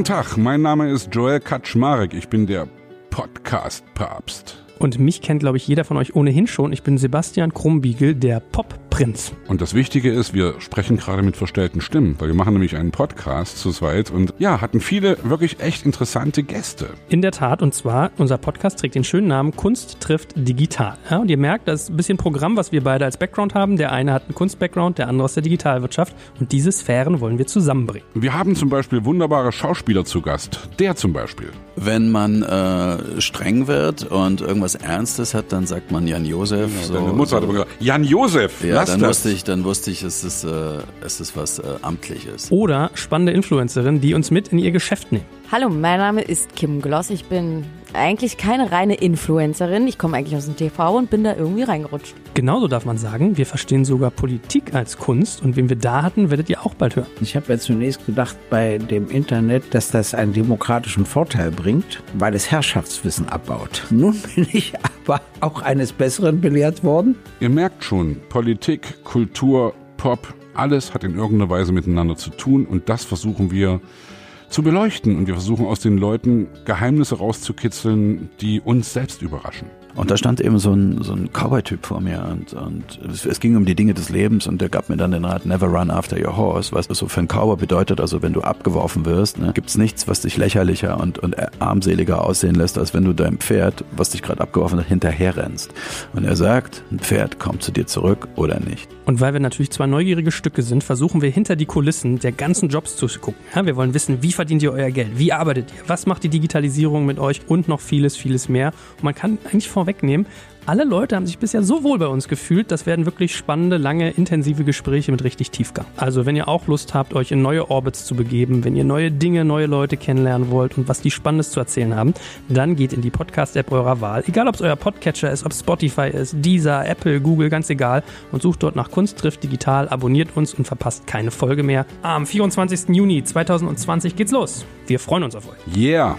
Guten Tag, mein Name ist Joel Kaczmarek. Ich bin der Podcast-Papst. Und mich kennt, glaube ich, jeder von euch ohnehin schon. Ich bin Sebastian Krumbiegel, der Pop-Prinz. Und das Wichtige ist, wir sprechen gerade mit verstellten Stimmen, weil wir machen nämlich einen Podcast zu zweit und ja, hatten viele wirklich echt interessante Gäste. In der Tat, und zwar, unser Podcast trägt den schönen Namen Kunst trifft digital. Ja, und ihr merkt, das ist ein bisschen Programm, was wir beide als Background haben. Der eine hat einen Kunst-Background, der andere aus der Digitalwirtschaft. Und diese Sphären wollen wir zusammenbringen. Wir haben zum Beispiel wunderbare Schauspieler zu Gast. Der zum Beispiel. Wenn man äh, streng wird und irgendwas Ernstes hat, dann sagt man Jan Josef. Ja, so, deine Mutter so. hat immer gesagt, Jan Josef, ja, lass dann das. wusste ich, dann wusste ich, es ist, äh, es ist was äh, Amtliches. Oder spannende Influencerinnen, die uns mit in ihr Geschäft nehmen. Hallo, mein Name ist Kim Gloss. Ich bin eigentlich keine reine Influencerin. Ich komme eigentlich aus dem TV und bin da irgendwie reingerutscht. Genauso darf man sagen, wir verstehen sogar Politik als Kunst und wen wir da hatten, werdet ihr auch bald hören. Ich habe ja zunächst gedacht bei dem Internet, dass das einen demokratischen Vorteil bringt, weil es Herrschaftswissen abbaut. Nun bin ich aber auch eines Besseren belehrt worden. Ihr merkt schon, Politik, Kultur, Pop, alles hat in irgendeiner Weise miteinander zu tun und das versuchen wir zu beleuchten und wir versuchen aus den Leuten Geheimnisse rauszukitzeln, die uns selbst überraschen. Und da stand eben so ein, so ein Cowboy-Typ vor mir und, und es, es, ging um die Dinge des Lebens und der gab mir dann den Rat, never run after your horse, was das so für ein Cowboy bedeutet, also wenn du abgeworfen wirst, ne, gibt's nichts, was dich lächerlicher und, und armseliger aussehen lässt, als wenn du deinem Pferd, was dich gerade abgeworfen hat, hinterher rennst. Und er sagt, ein Pferd kommt zu dir zurück oder nicht. Und weil wir natürlich zwei neugierige Stücke sind, versuchen wir hinter die Kulissen der ganzen Jobs zu gucken. Ja, wir wollen wissen, wie verdient ihr euer Geld? Wie arbeitet ihr? Was macht die Digitalisierung mit euch? Und noch vieles, vieles mehr. Und man kann eigentlich vorwegnehmen, alle Leute haben sich bisher so wohl bei uns gefühlt. Das werden wirklich spannende, lange, intensive Gespräche mit richtig Tiefgang. Also, wenn ihr auch Lust habt, euch in neue Orbits zu begeben, wenn ihr neue Dinge, neue Leute kennenlernen wollt und was die Spannendes zu erzählen haben, dann geht in die Podcast-App eurer Wahl. Egal, ob es euer Podcatcher ist, ob Spotify ist, Deezer, Apple, Google, ganz egal. Und sucht dort nach Kunst trifft digital, abonniert uns und verpasst keine Folge mehr. Am 24. Juni 2020 geht's los. Wir freuen uns auf euch. Yeah!